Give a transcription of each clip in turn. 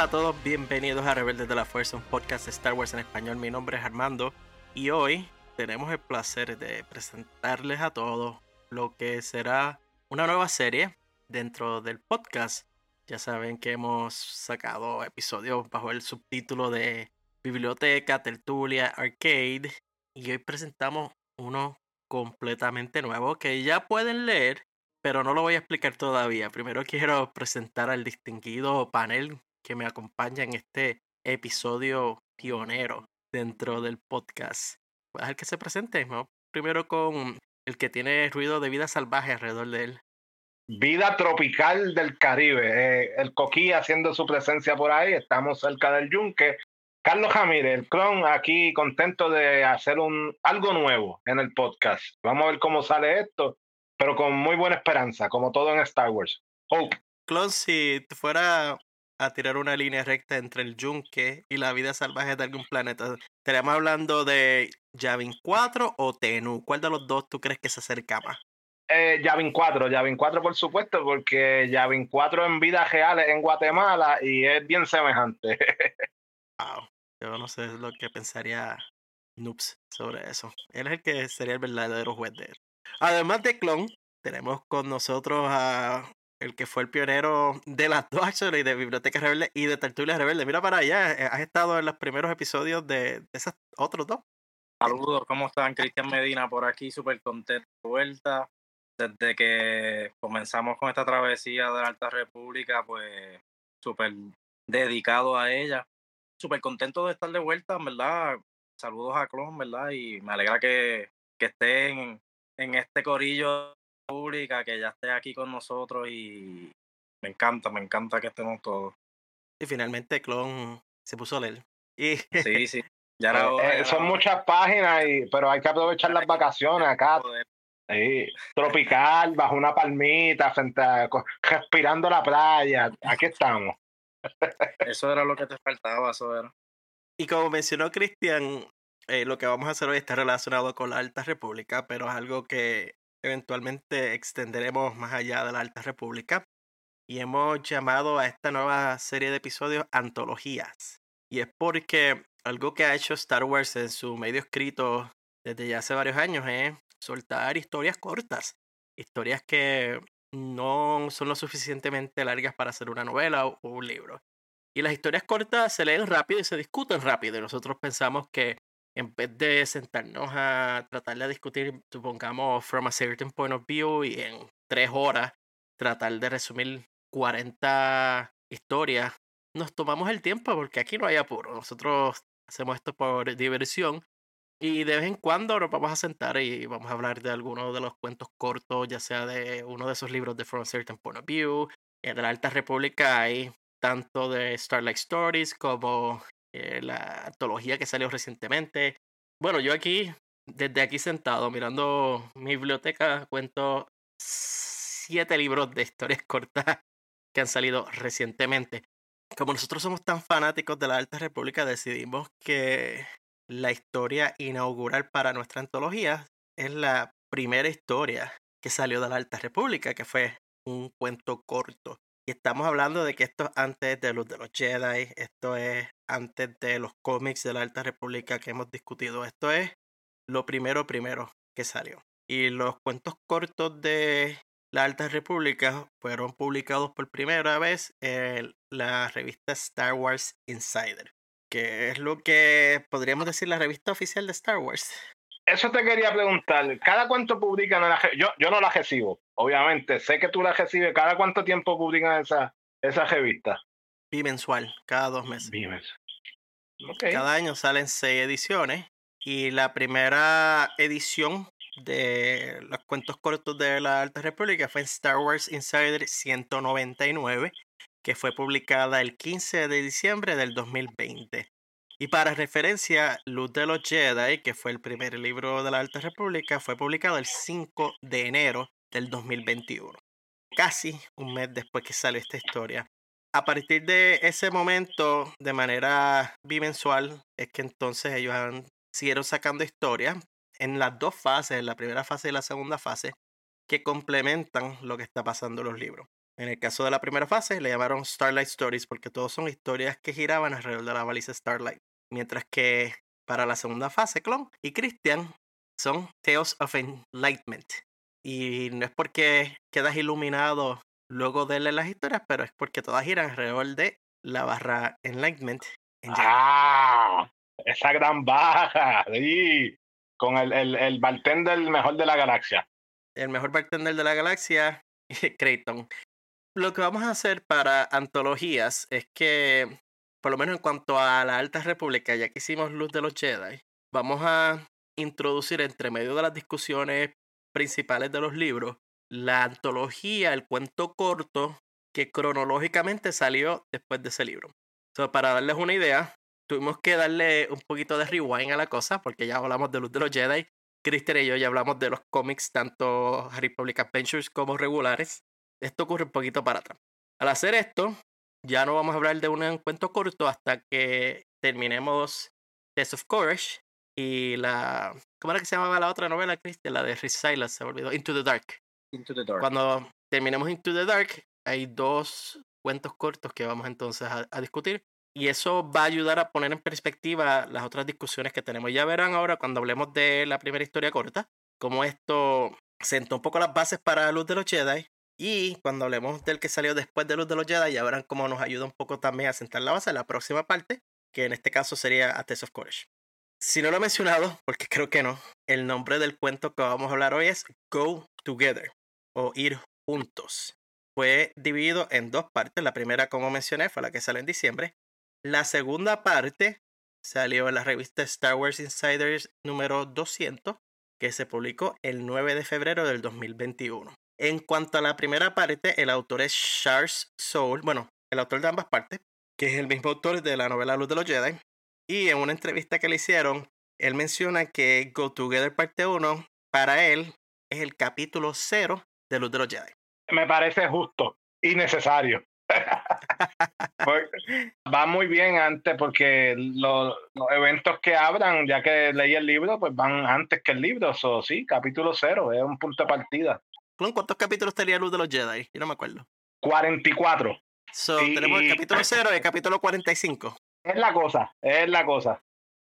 Hola a todos, bienvenidos a Rebeldes de la Fuerza, un podcast de Star Wars en español. Mi nombre es Armando y hoy tenemos el placer de presentarles a todos lo que será una nueva serie dentro del podcast. Ya saben que hemos sacado episodios bajo el subtítulo de Biblioteca, Tertulia, Arcade y hoy presentamos uno completamente nuevo que ya pueden leer, pero no lo voy a explicar todavía. Primero quiero presentar al distinguido panel que me acompaña en este episodio pionero dentro del podcast. Voy a dejar que se presente, ¿no? Primero con el que tiene ruido de vida salvaje alrededor de él. Vida tropical del Caribe. Eh, el coquí haciendo su presencia por ahí. Estamos cerca del yunque. Carlos Jamírez, el clon, aquí contento de hacer un, algo nuevo en el podcast. Vamos a ver cómo sale esto, pero con muy buena esperanza, como todo en Star Wars. Hope. Clon, si fuera a tirar una línea recta entre el yunque y la vida salvaje de algún planeta, ¿estaríamos hablando de Yavin 4 o Tenu? ¿Cuál de los dos tú crees que se acerca más? Eh, Yavin 4, Yavin 4 por supuesto, porque Yavin 4 en vida real es en Guatemala y es bien semejante. wow. Yo no sé lo que pensaría Noobs sobre eso. Él es el que sería el verdadero juez de él. Además de Clon, tenemos con nosotros a el que fue el pionero de las dos actually, de Biblioteca Rebelde y de Tertulia Rebelde. Mira para allá, eh, has estado en los primeros episodios de, esos otros dos. Saludos, ¿cómo están? Cristian Medina por aquí, súper contento de vuelta. Desde que comenzamos con esta travesía de la Alta República, pues súper dedicado a ella súper contento de estar de vuelta, verdad. Saludos a Clon, ¿verdad? Y me alegra que, que esté en, en este corillo pública, que ya esté aquí con nosotros y me encanta, me encanta que estemos todos. Y finalmente Clon se puso a leer. Y... Sí, sí. Ya eh, son muchas páginas, y, pero hay que aprovechar las vacaciones acá. Sí, tropical, bajo una palmita, frente respirando la playa. Aquí estamos. Eso era lo que te faltaba, eso era. Y como mencionó Cristian, eh, lo que vamos a hacer hoy está relacionado con la Alta República, pero es algo que eventualmente extenderemos más allá de la Alta República. Y hemos llamado a esta nueva serie de episodios antologías. Y es porque algo que ha hecho Star Wars en su medio escrito desde ya hace varios años es soltar historias cortas. Historias que no son lo suficientemente largas para hacer una novela o, un libro. Y las historias cortas se leen rápido y se discuten rápido. Y nosotros pensamos que en vez de sentarnos a tratar de discutir, supongamos, from a certain point of view y en tres horas tratar de resumir 40 historias, nos tomamos el tiempo porque aquí no hay apuro. Nosotros hacemos esto por diversión y de vez en cuando nos vamos a sentar y vamos a hablar de algunos de los cuentos cortos, ya sea de uno de esos libros de From a Certain Point of View. En la Alta República hay tanto de Starlight Stories como eh, la antología que salió recientemente. Bueno, yo aquí, desde aquí sentado, mirando mi biblioteca, cuento siete libros de historias cortas que han salido recientemente. Como nosotros somos tan fanáticos de la Alta República, decidimos que la historia inaugural para nuestra antología es la primera historia que salió de la Alta República, que fue un cuento corto. Estamos hablando de que esto es antes de los de los Jedi, esto es antes de los cómics de la Alta República que hemos discutido. Esto es lo primero, primero que salió. Y los cuentos cortos de la Alta República fueron publicados por primera vez en la revista Star Wars Insider que es lo que podríamos decir la revista oficial de Star Wars. Eso te quería preguntar. ¿Cada cuánto publican? La, yo, yo no la recibo, obviamente. Sé que tú la recibes. ¿Cada cuánto tiempo publican esa, esa revista? Bimensual, cada dos meses. Cada año salen seis ediciones. Y la primera edición de los cuentos cortos de la Alta República fue en Star Wars Insider 199 que fue publicada el 15 de diciembre del 2020. Y para referencia, Luz de los Jedi, que fue el primer libro de la Alta República, fue publicado el 5 de enero del 2021, casi un mes después que salió esta historia. A partir de ese momento, de manera bimensual, es que entonces ellos siguieron sacando historias en las dos fases, en la primera fase y la segunda fase, que complementan lo que está pasando en los libros. En el caso de la primera fase le llamaron Starlight Stories porque todos son historias que giraban alrededor de la baliza Starlight. Mientras que para la segunda fase, Clon y Christian son Tales of Enlightenment. Y no es porque quedas iluminado luego de leer las historias, pero es porque todas giran alrededor de la barra Enlightenment. ah, esa gran baja, sí, con el, el, el bartender mejor de la galaxia. El mejor bartender de la galaxia, Creighton. Lo que vamos a hacer para antologías es que, por lo menos en cuanto a la Alta República, ya que hicimos Luz de los Jedi, vamos a introducir entre medio de las discusiones principales de los libros la antología, el cuento corto que cronológicamente salió después de ese libro. para darles una idea, tuvimos que darle un poquito de rewind a la cosa, porque ya hablamos de Luz de los Jedi. Christian y yo ya hablamos de los cómics, tanto Republic Adventures como regulares. Esto ocurre un poquito para atrás. Al hacer esto, ya no vamos a hablar de un cuento corto hasta que terminemos Test of Courage y la. ¿Cómo era que se llamaba la otra novela, Christian? La de Rhys Silas, se me olvidó. Into the Dark. Into the Dark. Cuando terminemos Into the Dark, hay dos cuentos cortos que vamos entonces a, discutir. Y eso va a ayudar a poner en perspectiva las otras discusiones que tenemos. Ya verán ahora cuando hablemos de la primera historia corta, cómo esto sentó un poco las bases para Luz de los Jedi. Y cuando hablemos del que salió después de Luz de los Jedi, ya verán cómo nos ayuda un poco también a sentar la base en la próxima parte, que en este caso sería A Test of Courage. Si no lo he mencionado, porque creo que no, el nombre del cuento que vamos a hablar hoy es Go Together o Ir Juntos. Fue dividido en dos partes. La primera, como mencioné, fue la que salió en diciembre. La segunda parte salió en la revista Star Wars Insiders número 200, que se publicó el 9 de febrero del 2021. En cuanto a la primera parte, el autor es Charles Soule, bueno, el autor de ambas partes, que es el mismo autor de la novela Luz de los Jedi, y en una entrevista que le hicieron, él menciona que Go Together parte 1 para él es el capítulo 0 de Luz de los Jedi. Me parece justo y necesario. va muy bien antes porque los, eventos que abran, ya que leí el libro, pues van antes que el libro. So, sí, capítulo 0 es un punto de partida. ¿Cuántos capítulos tenía Luz de los Jedi? Yo no me acuerdo. 44. So, tenemos el capítulo 0 y el capítulo 45. Es la cosa, es la cosa.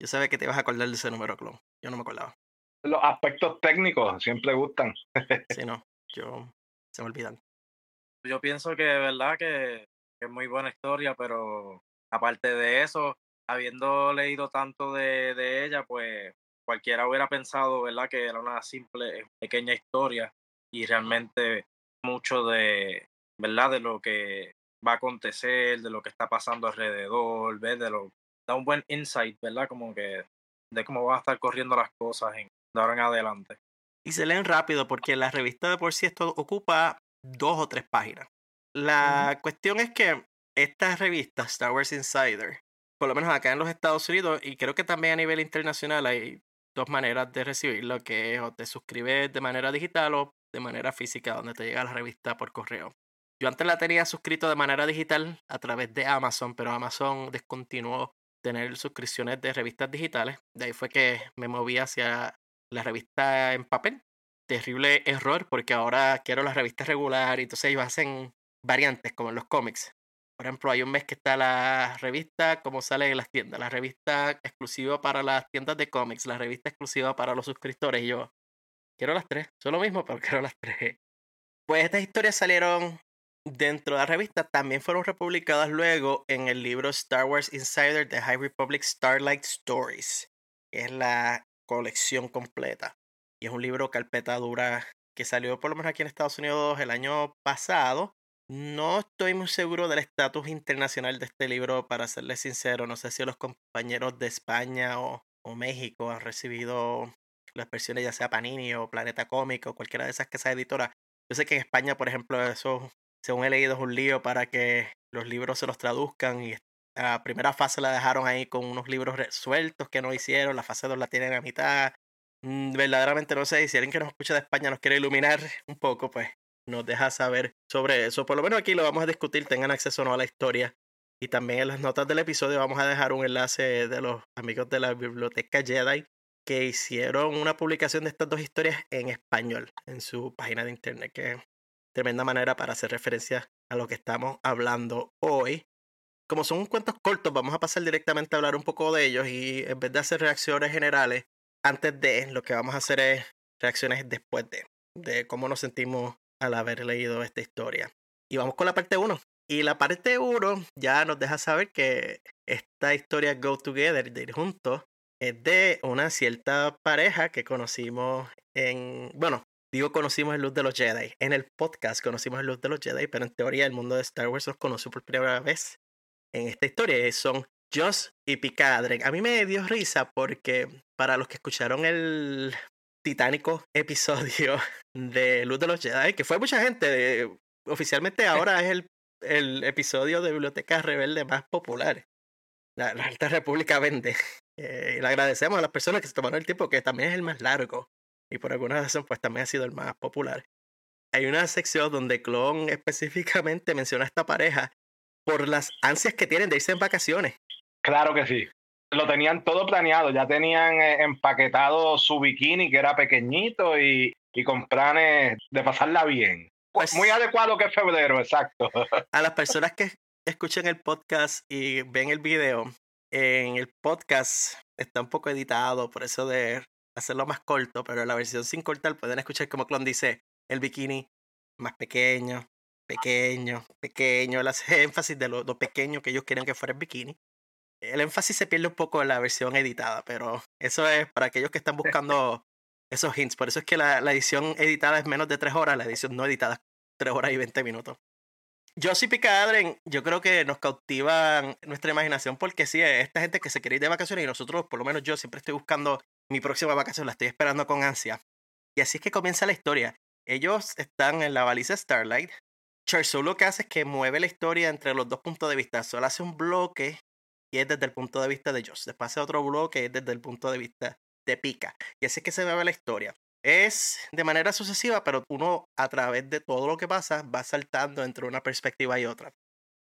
Yo sabía que te ibas a acordar de ese número, Clon. Yo no me acordaba. Los aspectos técnicos siempre gustan. sí, no. Yo se me olvidan. Yo pienso que de verdad que, es muy buena historia, pero aparte de eso, habiendo leído tanto de, de ella, pues cualquiera hubiera pensado, ¿verdad?, que era una simple, pequeña historia y realmente mucho de, ¿verdad?, de lo que va a acontecer, de lo que está pasando alrededor, ¿ves? De lo, da un buen insight, ¿verdad? Como que de cómo van a estar corriendo las cosas en, de ahora en adelante. Y se leen rápido porque la revista de por sí esto ocupa dos o tres páginas. La cuestión es que esta revista, Star Wars Insider, por lo menos acá en los Estados Unidos y creo que también a nivel internacional hay dos maneras de recibirlo, que es o te suscribes de manera digital o de manera física, donde te llega la revista por correo. Yo antes la tenía suscrito de manera digital a través de Amazon, pero Amazon descontinuó tener suscripciones de revistas digitales. De ahí fue que me moví hacia la revista en papel. Terrible error porque ahora quiero la revista regular y entonces ellos hacen variantes como en los cómics. Por ejemplo, hay un mes que está la revista como sale en las tiendas, la revista exclusiva para las tiendas de cómics, la revista exclusiva para los suscriptores. Y yo quiero las tres, son lo mismo, pero quiero las tres. Pues estas historias salieron Dentro de la revista también fueron republicadas luego en el libro Star Wars Insider de High Republic Starlight Stories, que es la colección completa. Y es un libro carpeta dura que salió por lo menos aquí en Estados Unidos el año pasado. No estoy muy seguro del estatus internacional de este libro, para serles sincero. No sé si los compañeros de España o, o México han recibido las versiones ya sea Panini o Planeta Cómico o cualquiera de esas que sea editora. Yo sé que en España, por ejemplo, eso según he leído, es un lío para que los libros se los traduzcan y la primera fase la dejaron ahí con unos libros sueltos que no hicieron, la fase 2 la tienen a mitad. Mm, verdaderamente no sé, si alguien que nos escucha de España nos quiere iluminar un poco, pues nos deja saber sobre eso. Por lo menos aquí lo vamos a discutir, tengan acceso no a la historia. Y también en las notas del episodio vamos a dejar un enlace de los amigos de la biblioteca Jedi que hicieron una publicación de estas dos historias en español en su página de internet, que tremenda manera para hacer referencia a lo que estamos hablando hoy. Como son cuentos cortos, vamos a pasar directamente a hablar un poco de ellos y en vez de hacer reacciones generales antes de, lo que vamos a hacer es reacciones después de, de cómo nos sentimos al haber leído esta historia. Y vamos con la parte 1. Y la parte 1 ya nos deja saber que esta historia Go Together, de ir juntos, es de una cierta pareja que conocimos en, bueno, digo conocimos en Luz de los Jedi. En el podcast conocimos en Luz de los Jedi, pero en teoría el mundo de Star Wars los conoció por primera vez en esta historia. Son Joss y Picadren. A mí me dio risa porque para los que escucharon el titánico episodio de Luz de los Jedi, que fue mucha gente, oficialmente ahora es el el episodio de Biblioteca Rebelde más popular. La, Alta República vende. Eh, le agradecemos a las personas que se tomaron el tiempo, que también es el más largo. Y por alguna razón, pues también ha sido el más popular. Hay una sección donde Clon específicamente menciona a esta pareja por las ansias que tienen de irse en vacaciones. Claro que sí. Lo tenían todo planeado, ya tenían eh, empaquetado su bikini que era pequeñito y, y con planes de pasarla bien. Pues, muy adecuado que es febrero, exacto. A las personas que escuchen el podcast y ven el video, en el podcast está un poco editado, por eso de hacerlo más corto, pero en la versión sin cortar pueden escuchar como Clon dice el bikini más pequeño, pequeño, pequeño, él hace énfasis de lo, pequeño que ellos quieren que fuera el bikini. El énfasis se pierde un poco en la versión editada, pero eso es para aquellos que están buscando esos hints. Por eso es que la, la, edición editada es menos de tres horas, la edición no editada es tres horas y 20 minutos. Josie Picadren, yo creo que nos cautivan nuestra imaginación porque sí, esta gente que se quiere ir de vacaciones y nosotros, por lo menos yo, siempre estoy buscando mi próxima vacación, la estoy esperando con ansia. Y así es que comienza la historia. Ellos están en la baliza Starlight. Charzo lo que hace es que mueve la historia entre los dos puntos de vista. Solo hace un bloque y es desde el punto de vista de Joss. Después hace otro bloque y es desde el punto de vista de Pika. Y así es que se mueve la historia. Es de manera sucesiva, pero uno a través de todo lo que pasa va saltando entre una perspectiva y otra.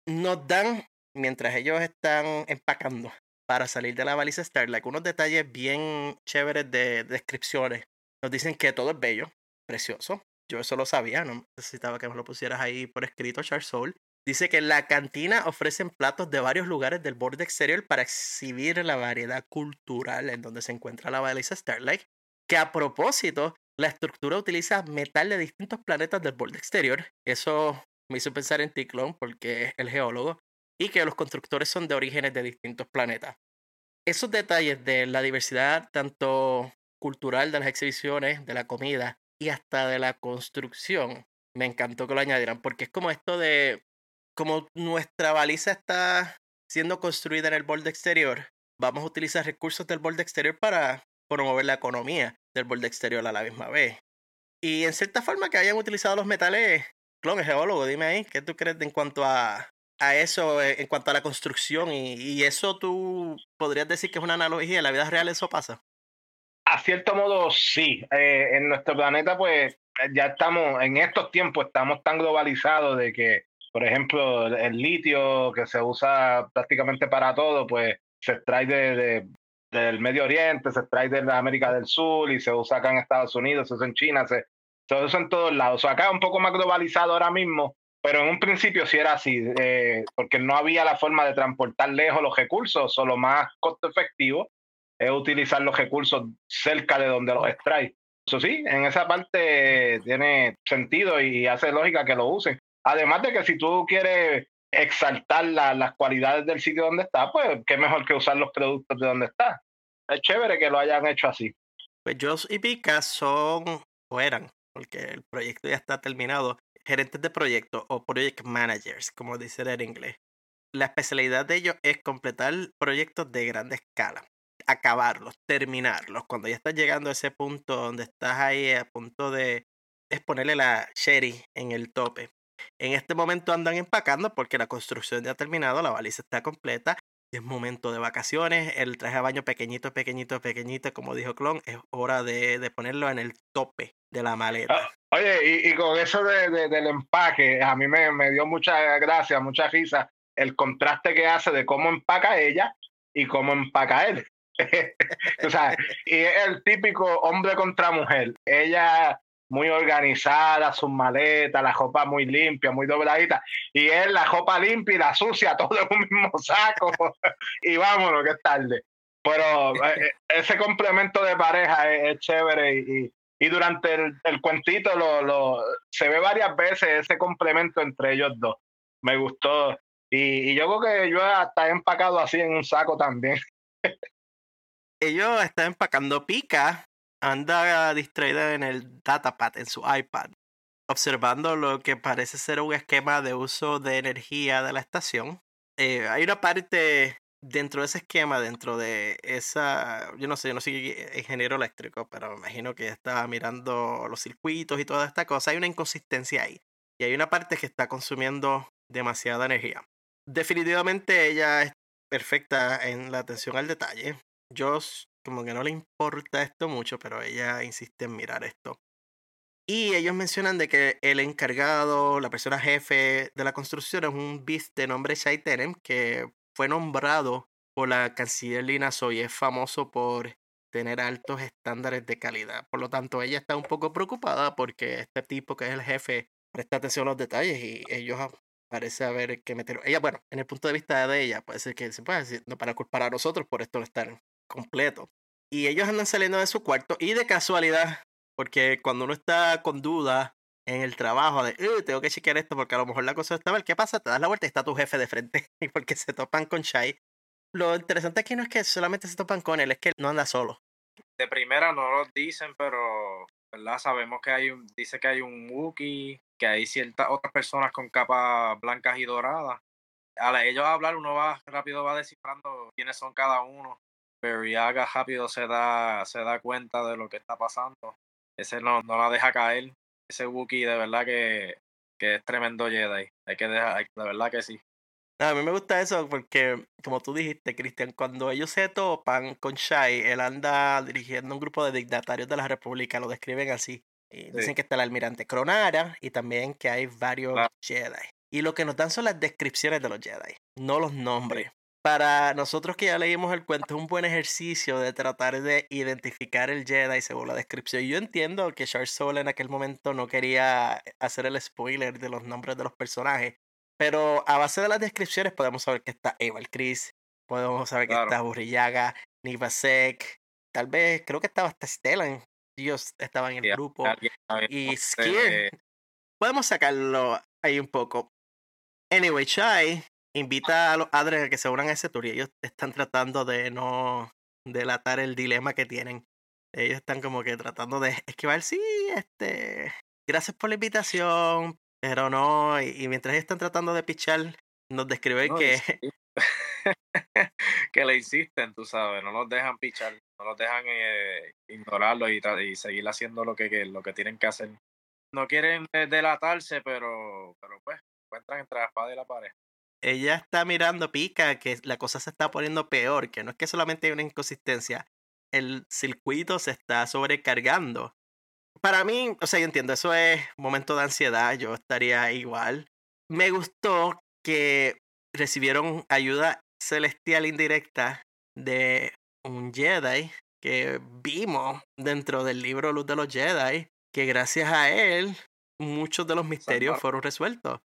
Nos dan, mientras ellos están empacando para salir de la baliza Starlight, unos detalles bien chéveres de descripciones. Nos dicen que todo es bello, precioso. Yo eso lo sabía, no necesitaba que me lo pusieras ahí por escrito, Charles Soul. Dice que la cantina ofrecen platos de varios lugares del borde exterior para exhibir la variedad cultural en donde se encuentra la baliza Starlight que a propósito, la estructura utiliza metal de distintos planetas del borde exterior. Eso me hizo pensar en Ticlón porque es el geólogo y que los constructores son de orígenes de distintos planetas. Esos detalles de la diversidad tanto cultural de las exhibiciones, de la comida y hasta de la construcción, me encantó que lo añadieran porque es como esto de como nuestra baliza está siendo construida en el borde exterior, vamos a utilizar recursos del borde exterior para promover la economía del borde exterior a la misma vez. Y en cierta forma que hayan utilizado los metales, clon, geólogo, dime ahí, ¿qué tú crees en cuanto a, a eso, eh, en cuanto a la construcción? Y, y, eso tú podrías decir que es una analogía, en la vida real eso pasa. A cierto modo, sí. Eh, en nuestro planeta, pues ya estamos, en estos tiempos estamos tan globalizados de que, por ejemplo, el litio que se usa prácticamente para todo, pues se extrae de, del Medio Oriente, se extrae de la América del Sur y se usa acá en Estados Unidos, se usa en China, se, usa en todos lados. O acá es un poco más globalizado ahora mismo, pero en un principio sí era así, eh, porque no había la forma de transportar lejos los recursos, solo más costo efectivo es utilizar los recursos cerca de donde los extrae. Eso sí, en esa parte tiene sentido y hace lógica que lo usen. Además de que si tú quieres exaltar las cualidades del sitio donde está, pues qué mejor que usar los productos de donde está. Es chévere que lo hayan hecho así. Pues Joss y Pika son, o eran, porque el proyecto ya está terminado, gerentes de proyecto o project managers, como dicen en inglés. La especialidad de ellos es completar proyectos de grande escala, acabarlos, terminarlos. Cuando ya estás llegando a ese punto donde estás ahí a punto de es ponerle la cherry en el tope. En este momento andan empacando porque la construcción ya ha terminado, la baliza está completa. Es momento de vacaciones, el traje de baño pequeñito, pequeñito, pequeñito, como dijo Clon, es hora de, de ponerlo en el tope de la maleta. Ah, oye, y, con eso de, del empaque, a mí me, me dio mucha gracia, mucha risa el contraste que hace de cómo empaca ella y cómo empaca él. o sea, y es el típico hombre contra mujer. Ella muy organizada, sus maletas, la ropa muy limpia, muy dobladita, y él la ropa limpia y la sucia, todo en un mismo saco, y vámonos, que es tarde. Pero eh, eh, ese complemento de pareja es, chévere y, y, durante el, el cuentito lo, lo, se ve varias veces ese complemento entre ellos dos. Me gustó. Y, y yo creo que yo hasta he empacado así en un saco también. Ellos están empacando pica anda distraída en el datapad, en su iPad, observando lo que parece ser un esquema de uso de energía de la estación. Eh, hay una parte dentro de ese esquema, dentro de esa, yo no sé, yo no soy ingeniero eléctrico, pero me imagino que está mirando los circuitos y toda esta cosa. Hay una inconsistencia ahí. Y hay una parte que está consumiendo demasiada energía. Definitivamente ella es perfecta en la atención al detalle. Yo como que no le importa esto mucho, pero ella insiste en mirar esto. Y ellos mencionan de que el encargado, la persona jefe de la construcción es un beast de nombre Shai que fue nombrado por la canciller Lina Soy. Es famoso por tener altos estándares de calidad. Por lo tanto, ella está un poco preocupada porque este tipo que es el jefe presta atención a los detalles y ellos parece haber que meter. Ella, bueno, en el punto de vista de ella, ser que decir, no para culpar a nosotros por esto no estar completo. Y ellos andan saliendo de su cuarto y de casualidad, porque cuando uno está con duda en el trabajo de, tengo que chequear esto porque a lo mejor la cosa está mal, ¿qué pasa? Te das la vuelta y está tu jefe de frente y porque se topan con Shai. Lo interesante aquí no es que solamente se topan con él, es que él no anda solo. De primera no lo dicen, pero ¿verdad? Sabemos que hay un, dice que hay un Wookiee, que hay ciertas otras personas con capas blancas y doradas. A ellos hablar, uno va rápido va descifrando quiénes son cada uno. Haga rápido se da, se da cuenta de lo que está pasando. Ese no, no la deja caer. Ese Wookiee de verdad que, que es tremendo Jedi. Hay que dejar, de verdad que sí. A mí me gusta eso porque, como tú dijiste, Cristian, cuando ellos se topan con Shai, él anda dirigiendo un grupo de dignatarios de la República, lo describen así. Y dicen que está el almirante Cronara y también que hay varios Jedi. Y lo que nos dan son las descripciones de los Jedi, no los nombres para nosotros que ya leímos el cuento, es un buen ejercicio de tratar de identificar el Jedi según la descripción. Yo entiendo que Charles Soule en aquel momento no quería hacer el spoiler de los nombres de los personajes, pero a base de las descripciones podemos saber que está Eval Chris, podemos saber que está Burrillaga, Nivasek, tal vez, creo que estaba hasta Stellan, ellos estaban en el grupo, y Skier. Podemos sacarlo ahí un poco. Anyway, Chai invita a los Adres a que se unan a ese tour y ellos están tratando de no delatar el dilema que tienen. Ellos están como que tratando de esquivar, sí, este, gracias por la invitación, pero no, y, mientras ellos están tratando de pichar, nos describen que... que le insisten, tú sabes, no los dejan pichar, no los dejan eh, ignorarlo y, y, seguir haciendo lo que, lo que tienen que hacer. No quieren delatarse, pero, pero pues encuentran entre la espada y la pared ella está mirando pica que la cosa se está poniendo peor, que no es que solamente hay una inconsistencia, el circuito se está sobrecargando. Para mí, o sea, yo entiendo, eso es un momento de ansiedad, yo estaría igual. Me gustó que recibieron ayuda celestial indirecta de un Jedi que vimos dentro del libro Luz de los Jedi, que gracias a él muchos de los misterios fueron resueltos.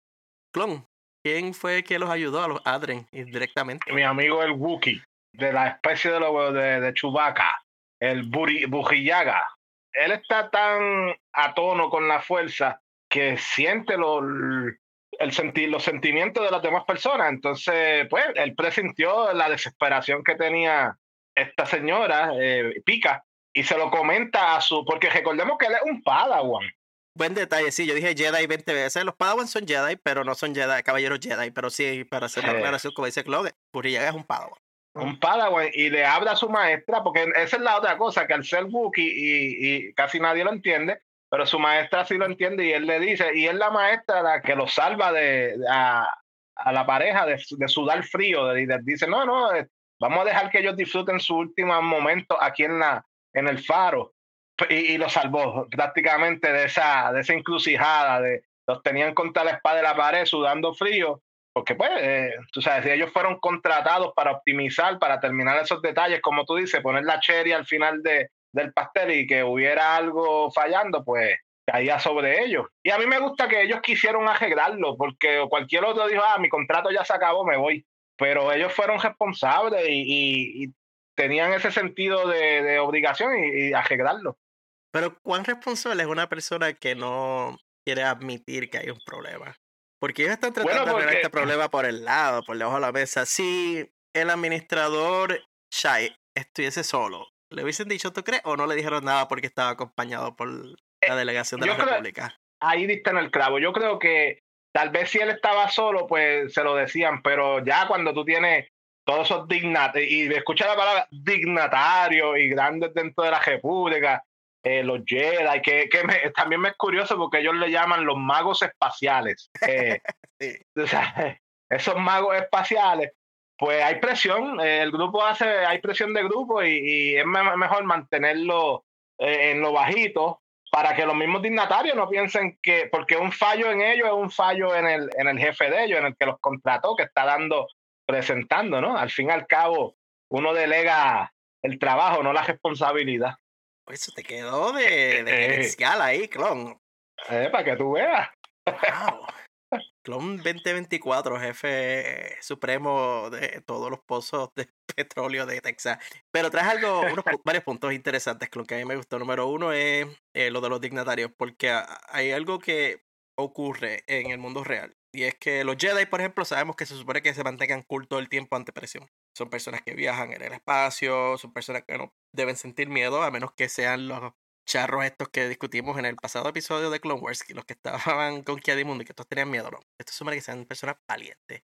Clon, ¿Quién fue que los ayudó a los Adren indirectamente? Mi amigo el Wookiee, de la especie de, los, de, de Chewbacca, el Bujillaga. Él está tan a tono con la fuerza que siente lo, el sentir, los sentimientos de las demás personas. Entonces, pues, él presintió la desesperación que tenía esta señora, eh, Pica, y se lo comenta a su, porque recordemos que él es un Padawan. Buen detalle, sí, yo dije Jedi 20 veces. Los Padawan son Jedi, pero no son Jedi, caballeros Jedi. Pero sí, para hacer la aclaración, como dice Claude, Purillaga es un Padawan. Un Padawan, y le habla a su maestra, porque esa es la otra cosa, que al ser Wookiee y, y casi nadie lo entiende, pero su maestra sí lo entiende y él le dice, y es la maestra la que lo salva de, a, a la pareja de, de sudar frío, de, dice, no, no, eh, vamos a dejar que ellos disfruten su último momento aquí en, la, en el faro y, lo salvó prácticamente de esa, de esa encrucijada, de los tenían contra la espada de la pared sudando frío, porque pues, eh, tú sabes, si ellos fueron contratados para optimizar, para terminar esos detalles, como tú dices, poner la cherry al final de, del pastel y que hubiera algo fallando, pues caía sobre ellos. Y a mí me gusta que ellos quisieron arreglarlo, porque cualquier otro dijo, ah, mi contrato ya se acabó, me voy. Pero ellos fueron responsables y, tenían ese sentido de, obligación y, y, arreglarlo. Pero ¿cuán responsable es una persona que no quiere admitir que hay un problema? Porque ellos están tratando de arreglar este problema por el lado, por debajo de la mesa. Si el administrador Shai estuviese solo, ¿le hubiesen dicho, tú crees? ¿O no le dijeron nada porque estaba acompañado por la delegación de la República. Ahí diste en el clavo. Yo creo que tal vez si él estaba solo, pues se lo decían, pero ya cuando tú tienes todos esos dignatarios, y escucha la palabra dignatarios y grandes dentro de la República, eh, los Jedi, que, que también me es curioso porque ellos le llaman los magos espaciales. Eh, o sea, esos magos espaciales, pues hay presión, eh, el grupo hace, hay presión de grupo y, y es mejor mantenerlo en lo bajito para que los mismos dignatarios no piensen que, porque un fallo en ellos es un fallo en el, en el jefe de ellos, en el que los contrató, que está dando, presentando, ¿no? Al fin y al cabo, uno delega el trabajo, no la responsabilidad. Eso te quedó de, de eh, ahí, clon. Eh, para que tú veas. Wow. Clon 2024, jefe supremo de todos los pozos de petróleo de Texas. Pero traes algo, unos varios puntos interesantes, Clon, que a mí me gustó. Número uno es eh, lo de los dignatarios, porque hay algo que ocurre en el mundo real. Y es que los Jedi, por ejemplo, sabemos que se supone que se mantengan cool todo el tiempo ante presión. Son personas que viajan en el espacio, son personas que no deben sentir miedo, a menos que sean los charros estos que discutimos en el pasado episodio de Clone Wars, los que estaban con Mundo y que todos tenían miedo, no. Esto supone que sean personas valientes.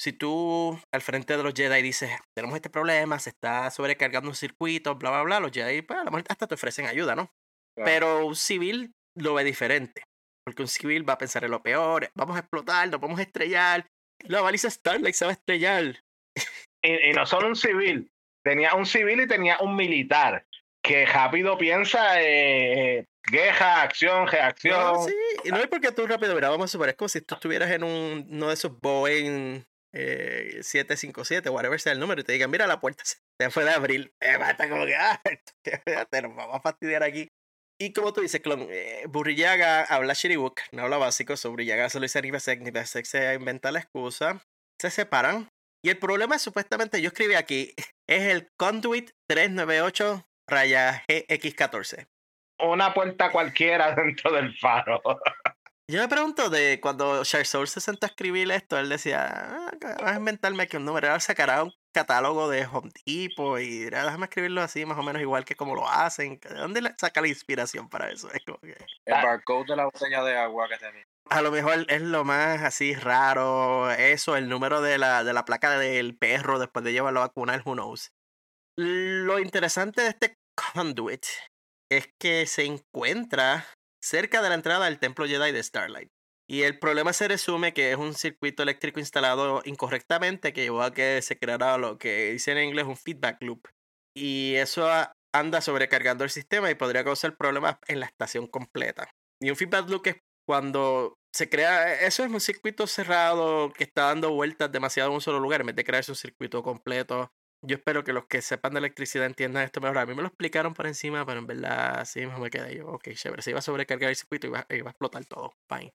Si tú al frente de los Jedi dices, tenemos este problema, se está sobrecargando un circuito, bla, bla, bla, los Jedi, pues a lo mejor hasta te ofrecen ayuda, ¿no? Pero un civil lo ve diferente. Porque un civil va a pensar en lo peor, vamos a explotar, nos vamos a estrellar. La baliza Starlight se va a estrellar. Y, no solo un civil, tenía un civil y tenía un militar que rápido piensa eh, queja, acción, reacción. sí, y no es porque tú rápido, mira, vamos a suponer, es como si tú estuvieras en un, uno de esos Boeing eh, 757, whatever sea el número, y te digan, mira, la puerta se fue de abrir. Eh, está como que, ah, te nos vamos a fastidiar aquí. Y como tú dices, Clon, eh, Burrillaga habla Shiribook, no habla básico, sobre Burrillaga solo dice Nivesek se inventa la excusa, se separan. Y el problema es, supuestamente, yo escribí aquí, es el Conduit 398 raya GX14. Una puerta cualquiera dentro del faro. Yo me pregunto de cuando Soul se sentó a escribir esto, él decía, ah, vas a inventarme que un número, ahora sacará un catálogo de Home Depot y dirá, déjame escribirlo así, más o menos igual que como lo hacen. ¿De dónde saca la inspiración para eso? Es como que... El barcode de la botella de agua que tenía. A lo mejor es lo más así raro, eso, el número de la, de la placa del perro después de llevarlo a vacunar, who knows. Lo interesante de este conduit es que se encuentra cerca de la entrada del templo Jedi de Starlight. Y el problema se resume que es un circuito eléctrico instalado incorrectamente que llevó a que se creara lo que dice en inglés un feedback loop. Y eso anda sobrecargando el sistema y podría causar problemas en la estación completa. Y un feedback loop es cuando se crea, eso es un circuito cerrado que está dando vueltas demasiado en un solo lugar en vez de crearse un circuito completo yo espero que los que sepan de electricidad entiendan esto mejor. A mí me lo explicaron por encima, pero en verdad sí me quedé yo. Ok, chévere. Se iba a sobrecargar el circuito y iba, iba a explotar todo. Fine.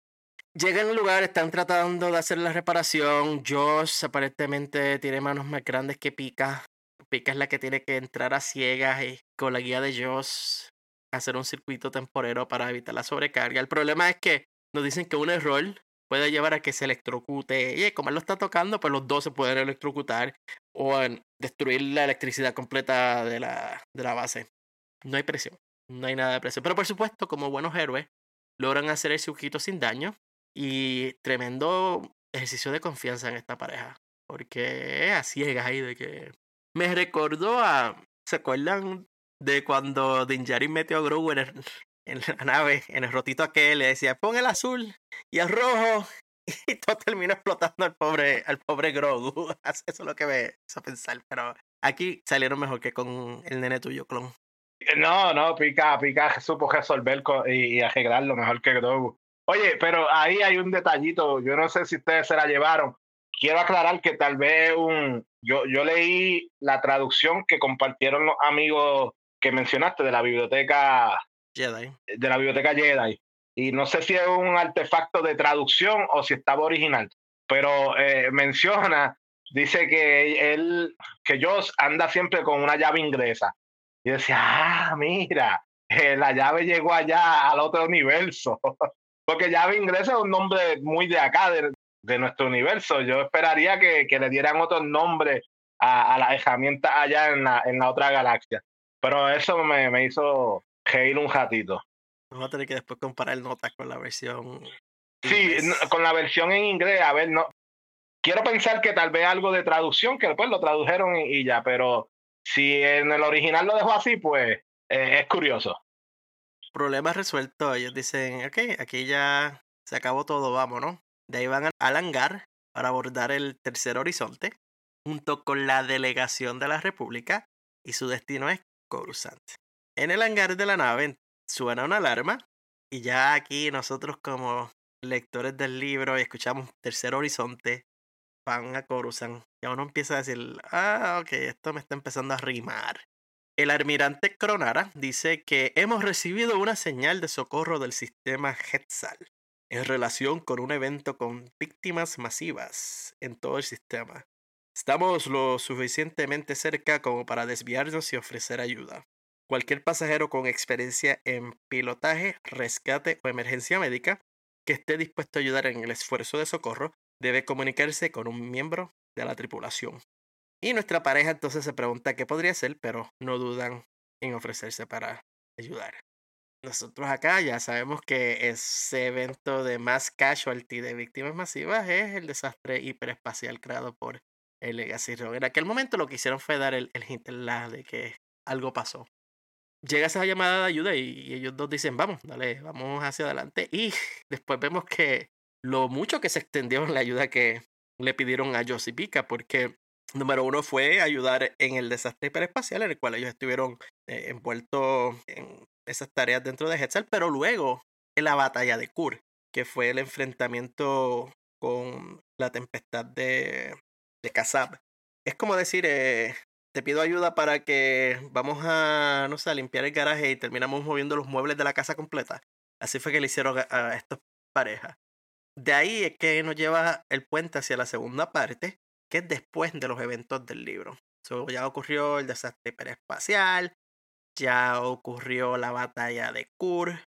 Llegan al lugar, están tratando de hacer la reparación. Josh aparentemente tiene manos más grandes que Pika. Pika es la que tiene que entrar a ciegas y con la guía de Josh hacer un circuito temporero para evitar la sobrecarga. El problema es que nos dicen que un error puede llevar a que se electrocute. Y como él lo está tocando, pues los dos se pueden electrocutar o destruir la electricidad completa de la, de la base. No hay presión, no hay nada de presión. Pero por supuesto, como buenos héroes, logran hacer el circuito sin daño y tremendo ejercicio de confianza en esta pareja. Porque a ciegas ahí de que... Me recordó a... ¿Se acuerdan de cuando Dinjarin metió a Grogu en, en la nave, en el rotito aquel, le decía, pon el azul y el rojo. Y todo terminó explotando al pobre, al pobre Grogu. Eso es lo que me hizo pensar. Pero aquí salieron mejor que con el nene tuyo, clon. No, no, Pica, Pica supo resolver y, arreglarlo mejor que Grogu. Oye, pero ahí hay un detallito, yo no sé si ustedes se la llevaron. Quiero aclarar que tal vez un. Yo, yo leí la traducción que compartieron los amigos que mencionaste de la biblioteca Jedi. De la biblioteca Jedi. y no sé si es un artefacto de traducción o si estaba original, pero eh, menciona, dice que él, que Joss anda siempre con una llave inglesa. Y decía, ah, mira, eh, la llave llegó allá al otro universo. Porque llave inglesa es un nombre muy de acá, de, de nuestro universo. Yo esperaría que, que le dieran otro nombre a, a la herramienta allá en la, en la otra galaxia. Pero eso me, me hizo reír un ratito. Vamos a tener que después comparar notas con la versión. Sí, con la versión en inglés, a ver, no. Quiero pensar que tal vez algo de traducción, que después lo tradujeron y, ya, pero si en el original lo dejó así, pues eh, es curioso. Problema resuelto. Ellos dicen, ok, aquí ya se acabó todo, vamos, ¿no? De ahí van al hangar para abordar el tercer horizonte, junto con la delegación de la República, y su destino es En el hangar de la nave suena una alarma, y ya aquí nosotros como lectores del libro y escuchamos Tercer Horizonte, van a Coruscant, y uno empieza a decir, ah, ok, esto me está empezando a rimar. El almirante Cronara dice que hemos recibido una señal de socorro del sistema Hetzal en relación con un evento con víctimas masivas en todo el sistema. Estamos lo suficientemente cerca como para desviarnos y ofrecer ayuda. Cualquier pasajero con experiencia en pilotaje, rescate o emergencia médica que esté dispuesto a ayudar en el esfuerzo de socorro debe comunicarse con un miembro de la tripulación. Y nuestra pareja entonces se pregunta qué podría ser, pero no dudan en ofrecerse para ayudar. Nosotros acá ya sabemos que ese evento de más casualty de víctimas masivas es el desastre hiperespacial creado por el Legacy. En aquel momento lo que hicieron fue dar el, el hint de que algo pasó. Llega esa llamada de ayuda y, ellos dos dicen, vamos, dale, vamos hacia adelante. Y después vemos que lo mucho que se extendió en la ayuda que le pidieron a Josie Pica, porque número uno fue ayudar en el desastre hiperespacial en el cual ellos estuvieron eh, envueltos en esas tareas dentro de Hetzal, pero luego en la batalla de Kur, que fue el enfrentamiento con la tempestad de, de Kazab. Es como decir, eh, te pido ayuda para que vamos a, no sé, a limpiar el garaje y terminamos moviendo los muebles de la casa completa. Así fue que le hicieron a, estas parejas. De ahí es que nos lleva el puente hacia la segunda parte, que es después de los eventos del libro. ya ocurrió el desastre hiperespacial, ya ocurrió la batalla de Kur,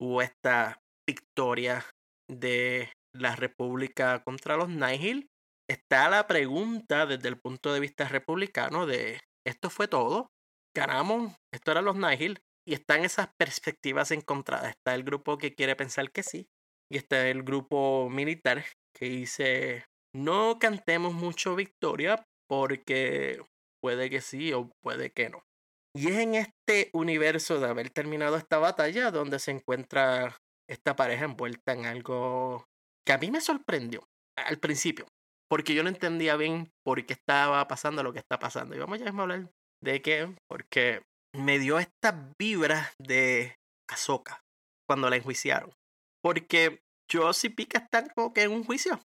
hubo esta victoria de la República contra los Nihil. Está la pregunta desde el punto de vista republicano de esto fue todo, ganamos, esto eran los Nihil, y están esas perspectivas encontradas. Está el grupo que quiere pensar que sí, y está el grupo militar que dice no cantemos mucho victoria porque puede que sí o puede que no. Y es en este universo de haber terminado esta batalla donde se encuentra esta pareja envuelta en algo que a mí me sorprendió al principio, porque yo no entendía bien por qué estaba pasando lo que está pasando. Y vamos ya a hablar de qué, porque me dio estas vibras de Ahsoka cuando la enjuiciaron. Porque yo sí Pica están como que en un juicio.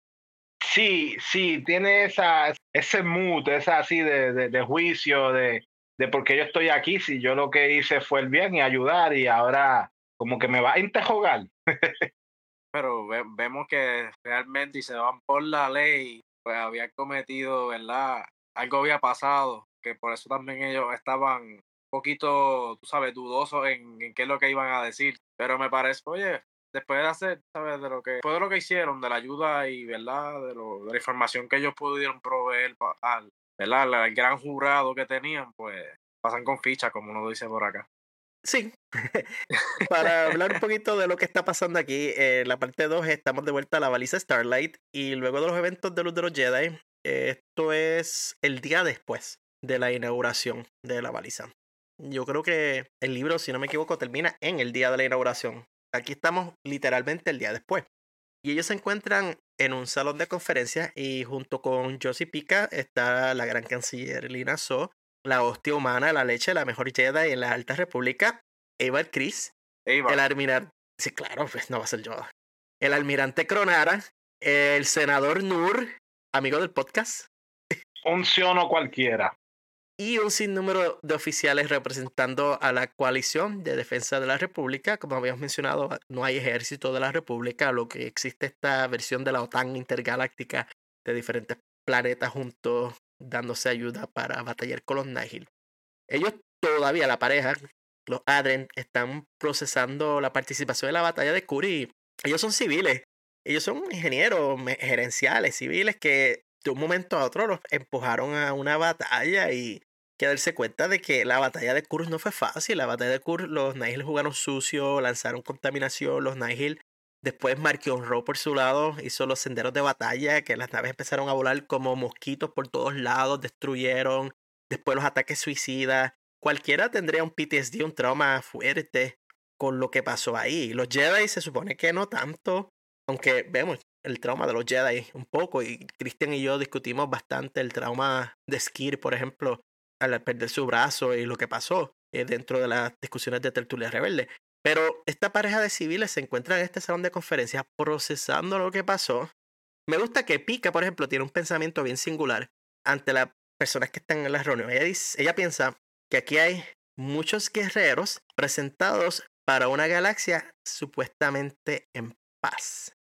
Sí, sí, tiene esa, ese mood, esa así de, de, juicio, de, de por qué yo estoy aquí, si yo lo que hice fue el bien y ayudar y ahora como que me va a interrogar. Pero vemos que realmente y se van por la ley, pues había cometido, ¿verdad? Algo había pasado, que por eso también ellos estaban un poquito, tú sabes, dudosos en, en qué es lo que iban a decir. Pero me parece, oye, después de hacer, ¿sabes? De lo que, después de lo que hicieron, de la ayuda y, ¿verdad? De, lo, de la información que ellos pudieron proveer al, ¿verdad? Al gran jurado que tenían, pues pasan con ficha, como uno dice por acá. Sí, para hablar un poquito de lo que está pasando aquí, en la parte 2 estamos de vuelta a la baliza Starlight y luego de los eventos de Luz de los Jedi, esto es el día después de la inauguración de la baliza. Yo creo que el libro, si no me equivoco, termina en el día de la inauguración. Aquí estamos literalmente el día después. Y ellos se encuentran en un salón de conferencias y junto con Josie Pica está la gran canciller Lina So, la hostia humana, la leche, la mejor Jedi en la Alta República, Eva Chris, el almirante, sí, claro, pues no va a ser yo, el almirante Cronara, el senador Nur, amigo del podcast. Un siono cualquiera. y un sinnúmero de oficiales representando a la coalición de defensa de la República. Como habíamos mencionado, no hay ejército de la República, lo que existe esta versión de la OTAN intergaláctica de diferentes planetas juntos dándose ayuda para batallar con los Nihil. Ellos todavía, la pareja, los Adren, están procesando la participación en la batalla de Kuri. Ellos son civiles, ellos son ingenieros gerenciales civiles que de un momento a otro los empujaron a una batalla y que darse cuenta de que la batalla de Kurz no fue fácil. La batalla de Kurz, los Nihil jugaron sucio, lanzaron contaminación, los Nihil. Después Markion Ro por su lado hizo los senderos de batalla, que las naves empezaron a volar como mosquitos por todos lados, destruyeron. Después los ataques suicidas. Cualquiera tendría un PTSD, un trauma fuerte con lo que pasó ahí. Los Jedi se supone que no tanto, aunque vemos el trauma de los Jedi un poco, y Christian y yo discutimos bastante el trauma de Skir, por ejemplo, al perder su brazo y lo que pasó eh, dentro de las discusiones de Tertulia Rebelde. Pero esta pareja de civiles se encuentra en este salón de conferencias procesando lo que pasó. Me gusta que Pika, por ejemplo, tiene un pensamiento bien singular ante las personas que están en la reunión. Ella, piensa que aquí hay muchos guerreros presentados para una galaxia supuestamente en paz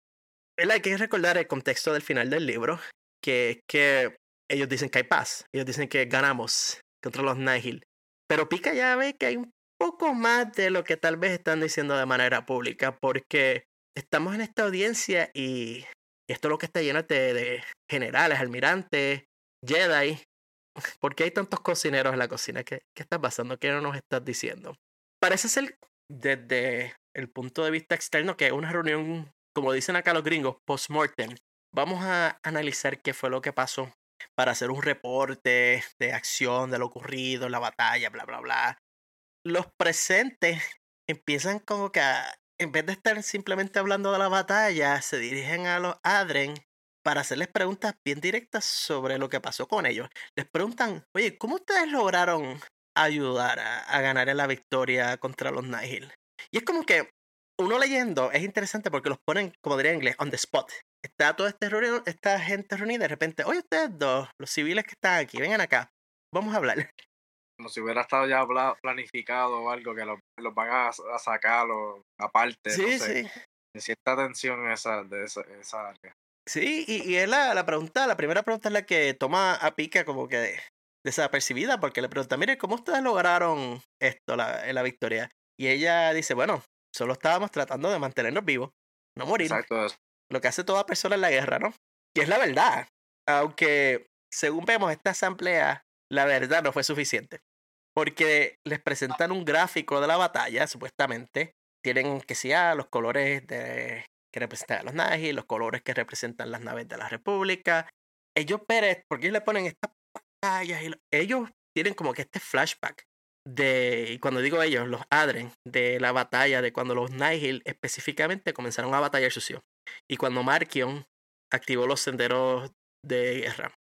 hay que recordar el contexto del final del libro, que, que ellos dicen que hay paz, ellos dicen que ganamos contra los Nihil. Pero Pika ya ve que hay un poco más de lo que tal vez están diciendo de manera pública, porque estamos en esta audiencia y esto es lo que está lleno de, de generales, almirantes, Jedi. ¿Por qué hay tantos cocineros en la cocina? ¿Qué, ¿Qué está pasando? ¿Qué no nos estás diciendo? Parece ser desde el punto de vista externo que es una reunión como dicen acá los gringos, post-mortem, vamos a analizar qué fue lo que pasó para hacer un reporte de acción de lo ocurrido la batalla, bla, bla, bla. Los presentes empiezan como que, en vez de estar simplemente hablando de la batalla, se dirigen a los Adren para hacerles preguntas bien directas sobre lo que pasó con ellos. Les preguntan, oye, ¿cómo ustedes lograron ayudar a, ganar la victoria contra los Nihil? Y es como que uno leyendo es interesante porque los ponen, como diría en inglés, on the spot. Está toda este esta gente reunida de repente, oye, ustedes dos, los civiles que están aquí, vengan acá, vamos a hablar. Como si hubiera estado ya planificado o algo, que los, van a, sacar aparte. Sí, sí. cierta tensión esa, de esa, área. Sí, y, y es la, la, pregunta, la primera pregunta es la que toma a pica como que desapercibida, porque le pregunta, mire, ¿cómo ustedes lograron esto, la, la victoria? Y ella dice, bueno, Solo estábamos tratando de mantenernos vivos, no morir. Exacto. Lo que hace toda persona en la guerra, ¿no? Y es la verdad. Aunque, según vemos esta asamblea, la verdad no fue suficiente. Porque les presentan un gráfico de la batalla, supuestamente. Tienen que sea los colores de, que representan a los nazis, los colores que representan las naves de la República. Ellos, Pérez, porque ellos le ponen estas batallas? Y ellos tienen como que este flashback de, y cuando digo ellos, los Adren, de la batalla, de cuando los Nihil específicamente comenzaron a batallar sucio. Y cuando Markion activó los senderos de guerra.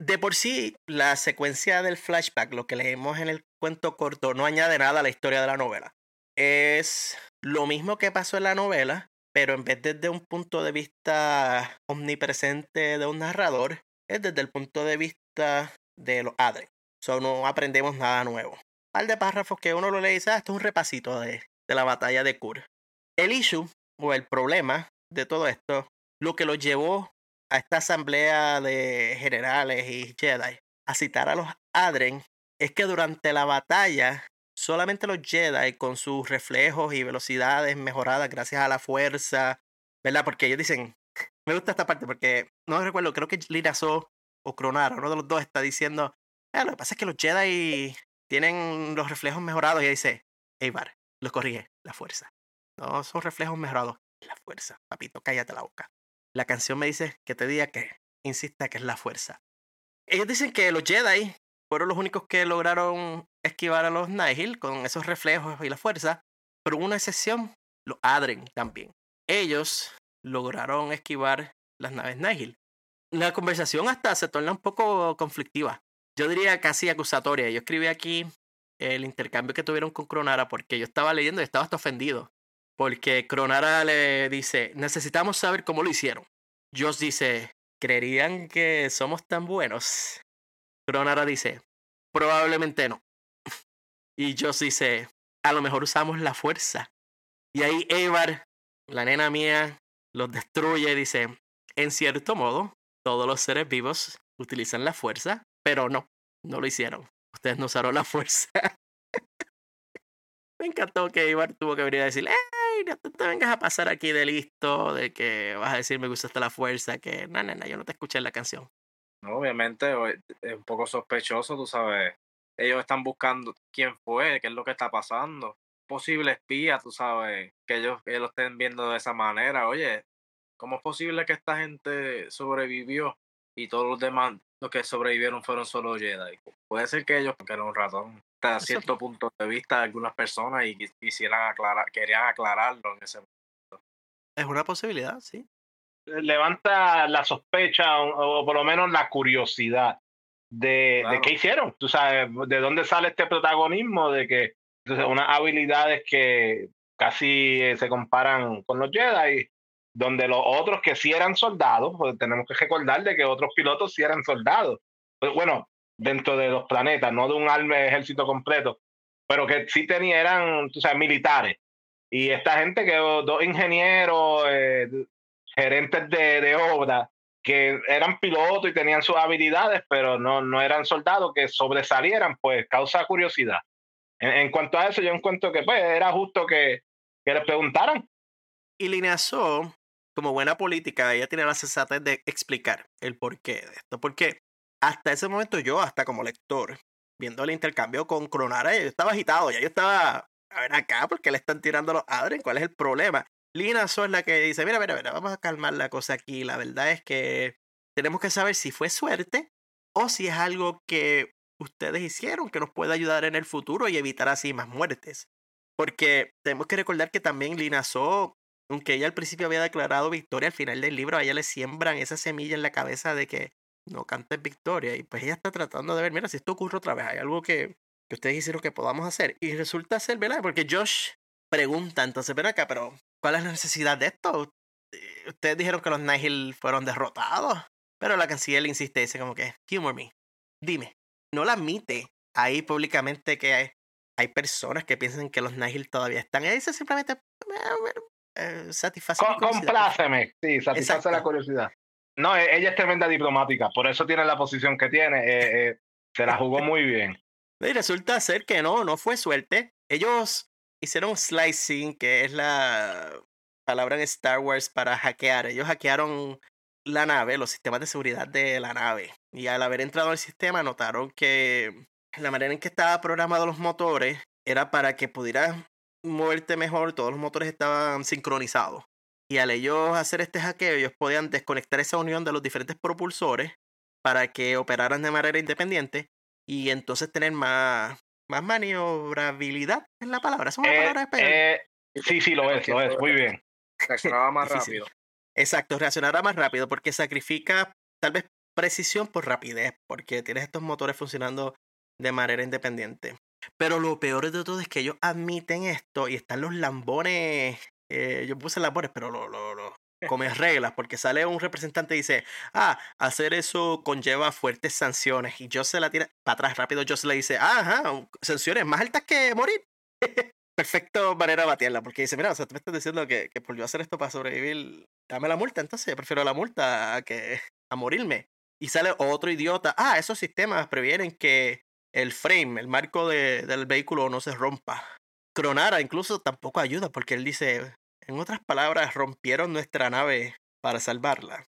De por sí, la secuencia del flashback, lo que leemos en el cuento corto, no añade nada a la historia de la novela. Es lo mismo que pasó en la novela, pero en vez desde un punto de vista omnipresente de un narrador, es desde el punto de vista de los Adren. So, no aprendemos nada nuevo par de párrafos que uno lo lee y dice, ah, esto es un repasito de, de la batalla de Kur. El issue o el problema de todo esto, lo que lo llevó a esta asamblea de generales y Jedi a citar a los Adren, es que durante la batalla solamente los Jedi con sus reflejos y velocidades mejoradas gracias a la fuerza, ¿verdad? Porque ellos dicen, me gusta esta parte porque no recuerdo, creo que Lirazo o Cronara, uno de los dos está diciendo, ah, lo que pasa es que los Jedi tienen los reflejos mejorados y dice, Eibar, los corrige, la fuerza. No son reflejos mejorados, la fuerza. Papito, cállate la boca. La canción me dice que te diga que insista que es la fuerza. Ellos dicen que los Jedi fueron los únicos que lograron esquivar a los Nihil con esos reflejos y la fuerza, pero una excepción, los Adren también. Ellos lograron esquivar las naves Nihil. La conversación hasta se torna un poco conflictiva yo diría casi acusatoria. Yo escribí aquí el intercambio que tuvieron con Cronara porque yo estaba leyendo y estaba hasta ofendido. Porque Cronara le dice, necesitamos saber cómo lo hicieron. Joss dice, ¿creerían que somos tan buenos? Cronara dice, probablemente no. Y sí sé, a lo mejor usamos la fuerza. Y ahí Evar, la nena mía, los destruye y dice, en cierto modo, todos los seres vivos utilizan la fuerza, pero no, no lo hicieron. Ustedes no usaron la fuerza. Me encantó que Ibar tuvo que venir a decir, ¡Ey! No te, vengas a pasar aquí de listo, de que vas a decirme que usaste la fuerza, que no, no, no, yo no te escuché en la canción. No, obviamente es un poco sospechoso, tú sabes. Ellos están buscando quién fue, qué es lo que está pasando. Posible espía, tú sabes, que ellos lo estén viendo de esa manera. Oye, ¿cómo es posible que esta gente sobrevivió y todos los demás, los que sobrevivieron fueron solo Jedi? Puede ser que ellos, porque era un ratón, hasta cierto punto de vista de algunas personas y quisieran aclarar, querían aclararlo en ese momento. Es una posibilidad, sí. Levanta la sospecha o, por lo menos la curiosidad de, de, qué hicieron. Tú sabes, de dónde sale este protagonismo de que unas habilidades que casi eh, se comparan con los Jedi, donde los otros que sí eran soldados, pues tenemos que recordar de que otros pilotos sí eran soldados. Pues, bueno, dentro de los planetas, no de un arma ejército completo, pero que sí tenían, eran, militares. Y esta gente que dos ingenieros, eh, gerentes de, de, obra, que eran pilotos y tenían sus habilidades, pero no, no eran soldados que sobresalieran, pues causa curiosidad. En, cuanto a eso, yo encuentro que pues, era justo que, que les preguntaran. Y Lineazó, como buena política, ella tiene la sensatez de explicar el porqué de esto. Porque hasta ese momento yo, hasta como lector, viendo el intercambio con Cronara, yo estaba agitado, ya yo estaba, a ver acá, porque le están tirando los Adren, ¿cuál es el problema? Lina So es la que dice, mira, mira, mira, vamos a calmar la cosa aquí, la verdad es que tenemos que saber si fue suerte o si es algo que ustedes hicieron que nos puede ayudar en el futuro y evitar así más muertes. Porque tenemos que recordar que también Lina So, aunque ella al principio había declarado victoria, al final del libro a ella le siembran esa semilla en la cabeza de que no cantes victoria. Y pues ella está tratando de ver, mira, si esto ocurre otra vez, hay algo que, que ustedes hicieron que podamos hacer. Y resulta ser, ¿verdad? Porque Josh pregunta, entonces, ven acá, pero ¿cuál es la necesidad de esto? Eh, ustedes dijeron que los Nihil fueron derrotados. Pero la canciller insiste, dice como que, humor me. Dime, no la admite ahí públicamente que hay, hay personas que piensan que los Nihil todavía están. Ella dice simplemente, eh, satisface Compláceme, sí, satisface la curiosidad. No, e, ella es tremenda diplomática, por eso tiene la posición que tiene. Eh, eh, se la jugó muy bien. Y resulta ser que no, no fue suerte. Ellos hicieron slicing, que es la palabra en Star Wars para hackear. Ellos hackearon la nave, los sistemas de seguridad de la nave. Y al haber entrado al sistema notaron que la manera en que estaban programados los motores era para que pudieras moverte mejor, todos los motores estaban sincronizados. Y al ellos hacer este hackeo, ellos podían desconectar esa unión de los diferentes propulsores para que operaran de manera independiente y entonces tener más, más maniobrabilidad, es la palabra, es una eh, palabra eh, sí, sí, lo es, lo es, muy bien. Reaccionaba más rápido. Exacto, reaccionará más rápido porque sacrifica tal vez precisión por rapidez, porque tienes estos motores funcionando de manera independiente. Pero lo peor de todo es que ellos admiten esto y están los lambones eh, yo puse labores, pero lo, lo, lo come reglas, porque sale un representante y dice, ah, hacer eso conlleva fuertes sanciones. Y yo se la tira para atrás rápido, yo se le dice, ajá, sanciones más altas que morir. Perfecto manera de batearla, porque dice, mira, o sea, tú me estás diciendo que, que por yo hacer esto para sobrevivir, dame la multa, entonces prefiero la multa a que a morirme. Y sale otro idiota, ah, esos sistemas previenen que el frame, el marco de, del vehículo no se rompa. Cronara incluso tampoco ayuda porque él dice, en otras palabras, rompieron nuestra nave para salvarla.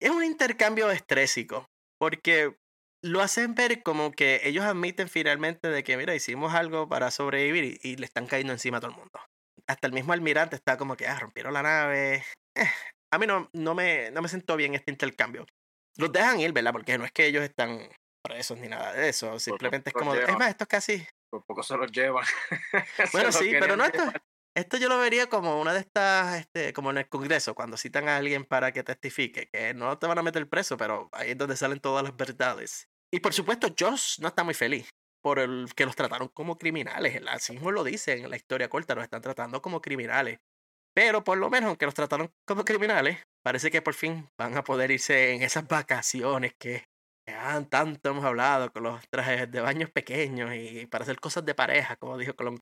Es un intercambio estrésico porque lo hacen ver como que ellos admiten finalmente de que, mira, hicimos algo para sobrevivir y, le están cayendo encima a todo el mundo. Hasta el mismo almirante está como que, ah, rompieron la nave. Eh, a mí no, no, me, no me sentó bien este intercambio. Los dejan ir, ¿verdad? Porque no es que ellos están presos ni nada de eso. Simplemente es como, es más, esto es casi, por poco se los llevan. bueno, sí, pero no esto, esto yo lo vería como una de estas, este, como en el Congreso, cuando citan a alguien para que testifique, que no te van a meter preso, pero ahí es donde salen todas las verdades. Y por supuesto, Josh no está muy feliz por el que los trataron como criminales. Así mismo lo dicen en la historia corta, los están tratando como criminales. Pero por lo menos, aunque los trataron como criminales, parece que por fin van a poder irse en esas vacaciones que tanto hemos hablado con los trajes de baños pequeños y para hacer cosas de pareja, como dijo Colón.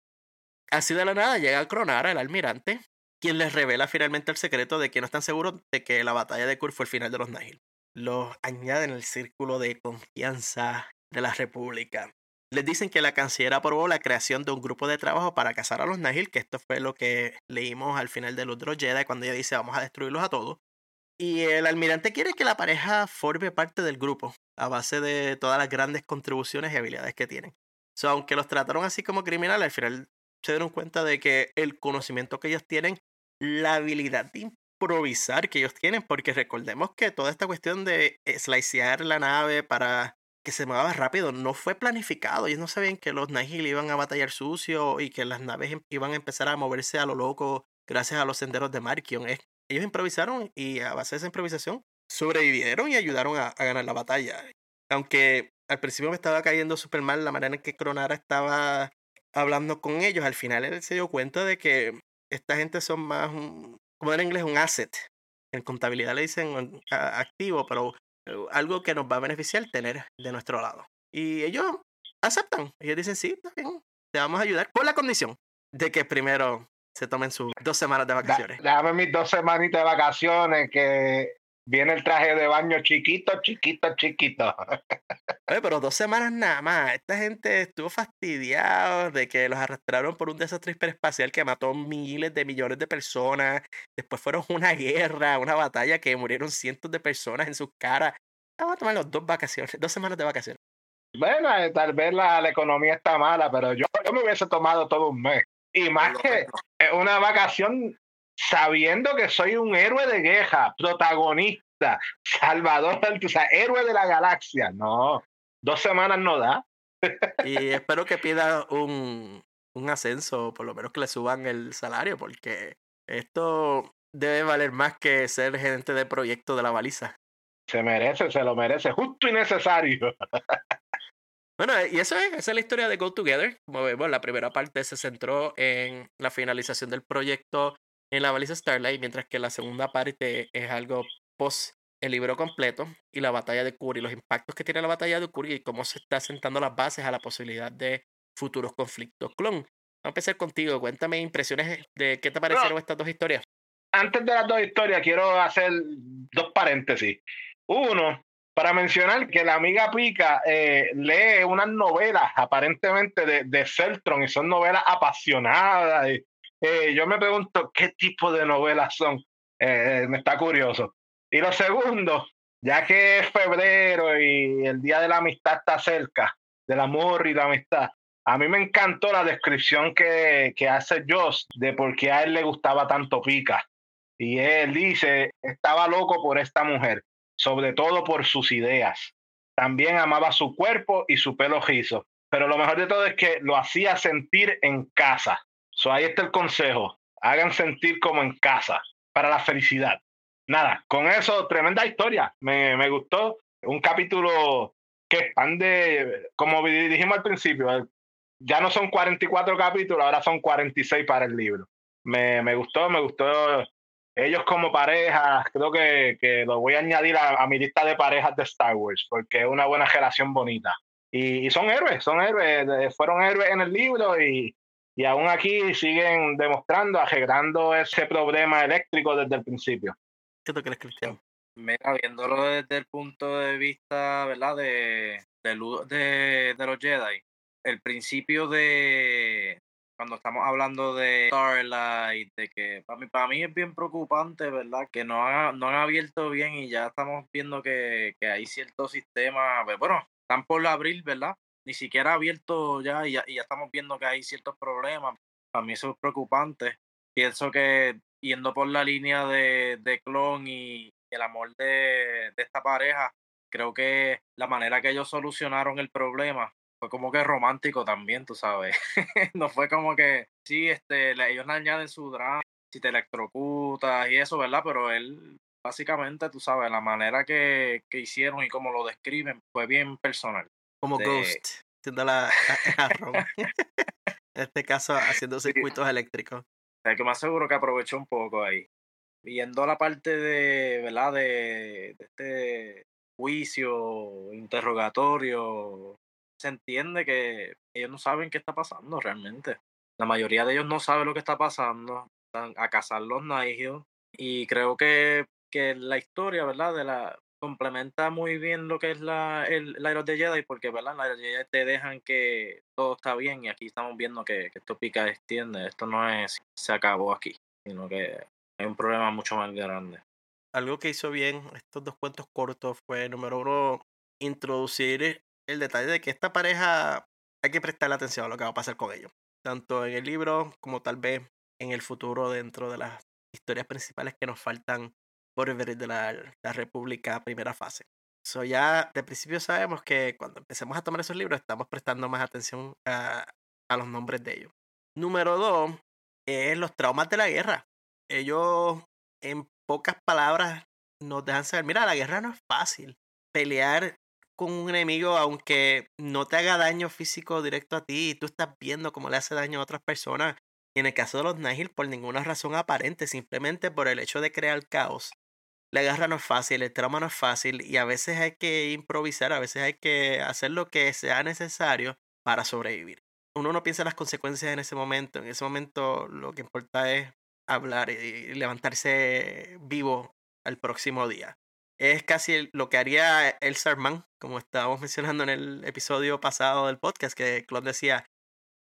Así de la nada llega Cronara, el almirante, quien les revela finalmente el secreto de que no están seguros de que la batalla de Kur fue el final de los Nahil. Los añaden el círculo de confianza de la República. Les dicen que la canciller aprobó la creación de un grupo de trabajo para cazar a los Nahil, que esto fue lo que leímos al final de los Jedi cuando ella dice vamos a destruirlos a todos. Y el almirante quiere que la pareja forme parte del grupo, a base de todas las grandes contribuciones y habilidades que tienen. So, aunque los trataron así como criminales, al final se dieron cuenta de que el conocimiento que ellos tienen, la habilidad de improvisar que ellos tienen, porque recordemos que toda esta cuestión de slicear la nave para que se mueva rápido no fue planificado. Ellos no sabían que los Nihil iban a batallar sucio y que las naves em, iban a empezar a moverse a lo loco gracias a los senderos de Markion. Ellos improvisaron y a base de esa improvisación sobrevivieron y ayudaron a, ganar la batalla. Aunque al principio me estaba cayendo súper mal la manera en que Cronara estaba hablando con ellos, al final él se dio cuenta de que esta gente son más, como en inglés, un asset. En contabilidad le dicen activo, pero eh, algo que nos va a beneficiar tener de nuestro lado. Y ellos aceptan. Ellos dicen, sí, está bien, te vamos a ayudar, con la condición de que primero se tomen sus dos semanas de vacaciones. Déjame mis dos semanitas de vacaciones que viene el traje de baño chiquito, chiquito, chiquito. Oye, pero dos semanas nada más. Esta gente estuvo fastidiada de que los arrastraron por un desastre hiperespacial que mató miles de millones de personas. Después fueron una guerra, una batalla que murieron cientos de personas en sus caras. Vamos a tomar los dos vacaciones, dos semanas de vacaciones. Bueno, eh, tal vez la, la economía está mala, pero yo, yo me hubiese tomado todo un mes. Y más que una vacación sabiendo que soy un héroe de guerra, protagonista, salvador, o sea, héroe de la galaxia. No, dos semanas no da. y espero que pida un, un ascenso, por lo menos que le suban el salario, porque esto debe valer más que ser gerente de proyecto de la baliza. Se merece, se lo merece, justo y necesario. Bueno, y eso es, esa es la historia de Go Together. Como vemos, la primera parte se centró en la finalización del proyecto en la baliza Starlight, mientras que la segunda parte es algo post el libro completo y la batalla de Kuri, los impactos que tiene la batalla de Kuri y cómo se está sentando las bases a la posibilidad de futuros conflictos. Clon, vamos a empezar contigo. Cuéntame impresiones de qué te parecieron estas dos historias. Antes de las dos historias, quiero hacer dos paréntesis. Uno, para mencionar que la amiga Pica eh, lee unas novelas aparentemente de, de Celtron y son novelas apasionadas. Eh, yo me pregunto qué tipo de novelas son. Eh, me está curioso. Y lo segundo, ya que es febrero y el Día de la Amistad está cerca, del amor y la amistad, a mí me encantó la descripción que, que hace Joss de por qué a él le gustaba tanto Pica. Y él dice, estaba loco por esta mujer sobre todo por sus ideas. También amaba su cuerpo y su pelo rizo. Pero lo mejor de todo es que lo hacía sentir en casa. So, ahí está el consejo. Hagan sentir como en casa para la felicidad. Nada, con eso, tremenda historia. Me, me gustó. Un capítulo que expande, como dijimos al principio, ya no son 44 capítulos, ahora son 46 para el libro. Me, me gustó, me gustó ellos como pareja, creo que, que lo voy a añadir a, mi lista de parejas de Star Wars, porque es una buena relación bonita. Y, son héroes, son héroes, fueron héroes en el libro y, y aún aquí siguen demostrando, arreglando ese problema eléctrico desde el principio. ¿Qué tú crees, Cristian? Mira, viéndolo desde el punto de vista, ¿verdad? De, de, de, de los Jedi, el principio de, cuando estamos hablando de Starlight, de que para mí, para mí es bien preocupante, ¿verdad? Que no han, no han abierto bien y ya estamos viendo que, que hay ciertos sistemas, pues, bueno, están por abrir, ¿verdad? Ni siquiera abierto ya y, ya y ya estamos viendo que hay ciertos problemas. Para mí eso es preocupante. Pienso que yendo por la línea de, de clon y el amor de, de esta pareja, creo que la manera que ellos solucionaron el problema fue como que romántico también, tú sabes. no fue como que, sí, este, ellos le añaden su drama, si te electrocutas y eso, ¿verdad? Pero él, básicamente, tú sabes, la manera que, que hicieron y cómo lo describen fue bien personal. Como Ghost, haciendo la, en este caso, haciendo circuitos eléctricos. El que más seguro que aprovechó un poco ahí. Viendo la parte de, ¿verdad? De, de este juicio, interrogatorio, se entiende que ellos no saben qué está pasando realmente. La mayoría de ellos no sabe lo que está pasando. Están a cazar los Nigel. Y creo que, que la historia, ¿verdad? De la, complementa muy bien lo que es la, el, la de Jedi, porque ¿verdad? la de Jedi te dejan que todo está bien y aquí estamos viendo que, esto pica extiende. Esto no es se acabó aquí, sino que hay un problema mucho más grande. Algo que hizo bien estos dos cuentos cortos fue, número uno, introducir el detalle de que esta pareja hay que prestarle atención a lo que va a pasar con ellos, tanto en el libro como tal vez en el futuro dentro de las historias principales que nos faltan por ver de la, República primera fase. So ya de principio sabemos que cuando empecemos a tomar esos libros estamos prestando más atención a, a los nombres de ellos. Número dos es los traumas de la guerra. Ellos en pocas palabras nos dejan saber, mira, la guerra no es fácil. Pelear con un enemigo, aunque no te haga daño físico directo a ti, tú estás viendo cómo le hace daño a otras personas. Y en el caso de los Nihil, por ninguna razón aparente, simplemente por el hecho de crear caos. La guerra no es fácil, el trauma no es fácil, y a veces hay que improvisar, a veces hay que hacer lo que sea necesario para sobrevivir. Uno no piensa en las consecuencias en ese momento, en ese momento lo que importa es hablar y levantarse vivo al próximo día. Es casi lo que haría el Sarman, como estábamos mencionando en el episodio pasado del podcast, que Claude decía,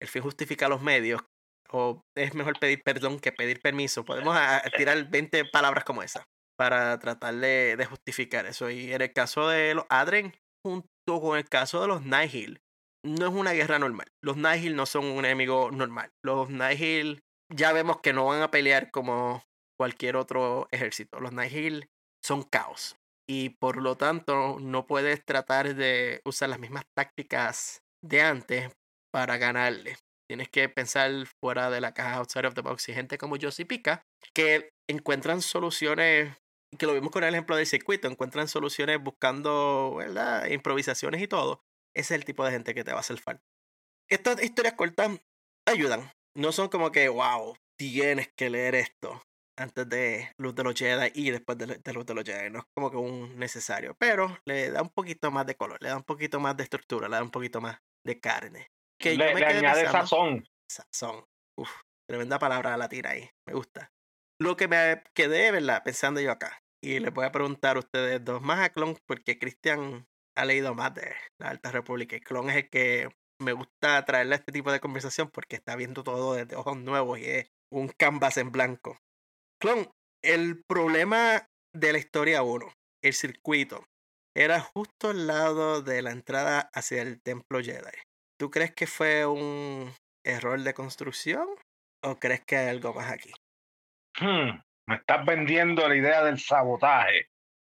el fin justifica los medios, o es mejor pedir perdón que pedir permiso. Podemos tirar 20 palabras como esa para tratar de, de, justificar eso. Y en el caso de los Adren, junto con el caso de los Nihil, no es una guerra normal. Los Nihil no son un enemigo normal. Los Nihil ya vemos que no van a pelear como cualquier otro ejército. Los Nihil son caos. Y por lo tanto, no puedes tratar de usar las mismas tácticas de antes para ganarle. Tienes que pensar fuera de la caja outside of the box. Y gente como Josie Pica, que encuentran soluciones, que lo vimos con el ejemplo del circuito, encuentran soluciones buscando. Improvisaciones y todo. Ese es el tipo de gente que te va a hacer falta. Estas historias cortas ayudan. No son como que, wow, tienes que leer esto antes de Luz de los Jedi y después de, Luz de los Jedi. No es como que un necesario, pero le da un poquito más de color, le da un poquito más de estructura, le da un poquito más de carne. Que le, le añade sazón. Sazón. Uf, tremenda palabra latina ahí. Me gusta. Lo que me quedé, ¿verdad? Pensando yo acá. Y les voy a preguntar a ustedes dos más a Clon, porque Cristian ha leído más de la Alta República. Y Clon es el que me gusta traerle a este tipo de conversación porque está viendo todo desde ojos nuevos y es un canvas en blanco. Clon, el problema de la historia 1, el circuito, era justo al lado de la entrada hacia el templo Jedi. ¿Tú crees que fue un error de construcción o crees que hay algo más aquí? Hmm, me estás vendiendo la idea del sabotaje.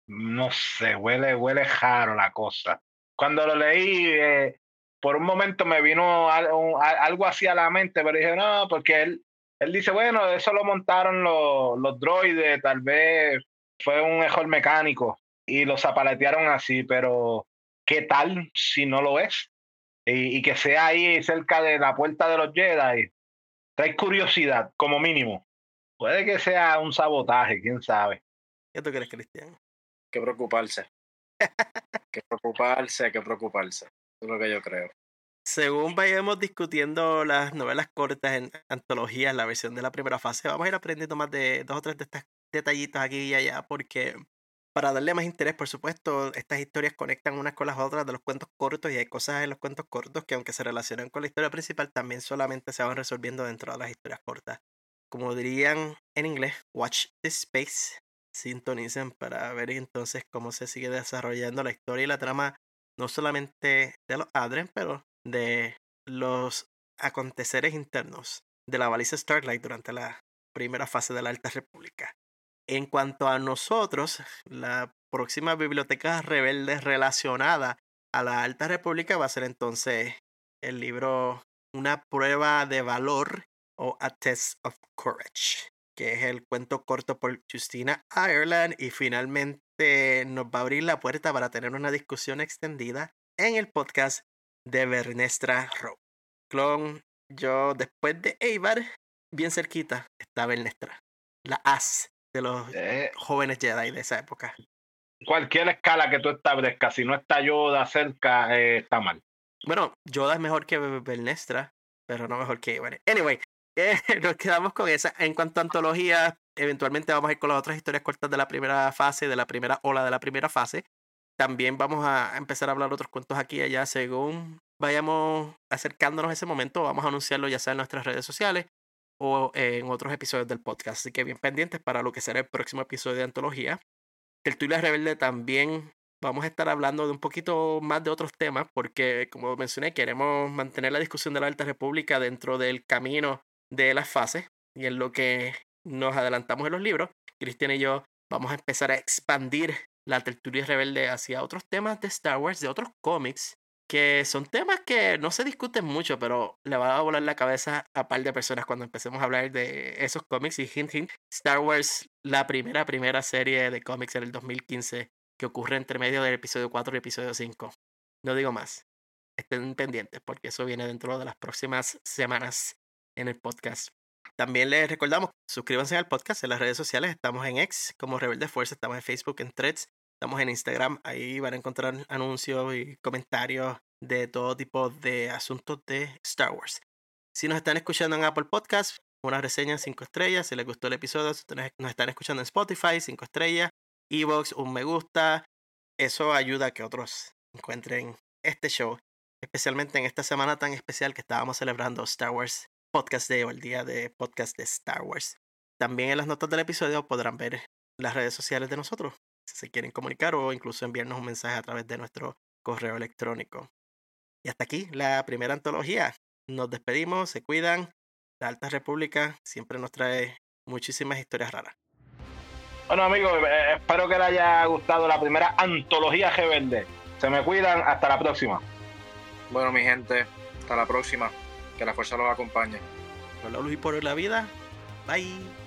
No sé, huele, huele raro la cosa. Cuando lo leí, eh, por un momento me vino algo, algo así a la mente, pero dije, no, porque él, él dice, bueno, eso lo montaron los, los droides, tal vez fue un error mecánico y lo zapaletearon así, pero ¿qué tal si no lo es? Y, y, que sea ahí cerca de la puerta de los Jedi. Trae curiosidad, como mínimo. Puede que sea un sabotaje, quién sabe. ¿Qué tú crees, Cristian? Que preocuparse. que preocuparse, que preocuparse. Es lo que yo creo. Según vayamos discutiendo las novelas cortas en antologías, la versión de la primera fase, vamos a ir aprendiendo más de dos o tres de estos detallitos aquí y allá, porque para darle más interés, por supuesto, estas historias conectan unas con las otras de los cuentos cortos y hay cosas en los cuentos cortos que aunque se relacionan con la historia principal, también solamente se van resolviendo dentro de las historias cortas. Como dirían en inglés, watch the space, sintonicen para ver entonces cómo se sigue desarrollando la historia y la trama, no solamente de los Adren, pero de los aconteceres internos de la baliza Starlight durante la primera fase de la Alta República. En cuanto a nosotros, la próxima biblioteca rebelde relacionada a la Alta República va a ser entonces el libro Una prueba de valor o A Test of Courage, que es el cuento corto por Justina Ireland y finalmente nos va a abrir la puerta para tener una discusión extendida en el podcast de Bernestra Rowe. Clon, yo después de Eibar, bien cerquita, está Bernestra, la as de los eh. jóvenes Jedi de esa época. cualquier escala que tú establezcas, si no está Yoda cerca, eh, está mal. Bueno, Yoda es mejor que Bernestra, pero no mejor que... Bueno, anyway, eh, nos quedamos con esa. En cuanto a antología, eventualmente vamos a ir con las otras historias cortas de la primera fase, de la primera ola de la primera fase. También vamos a empezar a hablar otros cuentos aquí y allá según vayamos acercándonos a ese momento. Vamos a anunciarlo ya sea en nuestras redes sociales o en otros episodios del podcast. Así que bien pendientes para lo que será el próximo episodio de Antología. Tertulia Rebelde también vamos a estar hablando de un poquito más de otros temas porque, como mencioné, queremos mantener la discusión de la Alta República dentro del camino de las fases y en lo que nos adelantamos en los libros. Cristian y yo vamos a empezar a expandir la tertulia rebelde hacia otros temas de Star Wars, de otros cómics, que son temas que no se discuten mucho, pero le va a volar la cabeza a par de personas cuando empecemos a hablar de esos cómics. Y hint, hint, Star Wars, la primera, primera serie de cómics en el 2015 que ocurre entre medio del episodio 4 y episodio 5. No digo más. Estén pendientes porque eso viene dentro de las próximas semanas en el podcast. También les recordamos, suscríbanse al podcast en las redes sociales. Estamos en X como Rebelde Fuerza, estamos en Facebook, en Threads, estamos en Instagram. Ahí van a encontrar anuncios y comentarios de todo tipo de asuntos de Star Wars. Si nos están escuchando en Apple Podcast, una reseña 5 estrellas. Si les gustó el episodio, si nos están escuchando en Spotify, 5 estrellas. Evox, un me gusta. Eso ayuda a que otros encuentren este show, especialmente en esta semana tan especial que estábamos celebrando Star Wars Podcast Day o el día de podcast de Star Wars. También en las notas del episodio podrán ver las redes sociales de nosotros, si se quieren comunicar o incluso enviarnos un mensaje a través de nuestro correo electrónico. Y hasta aquí la primera antología. Nos despedimos, se cuidan. La Alta República siempre nos trae muchísimas historias raras. Bueno amigos, eh, espero que les haya gustado la primera antología G Se me cuidan, hasta la próxima. Bueno mi gente, hasta la próxima. Que la fuerza los acompañe. Por la luz y por la vida. Bye.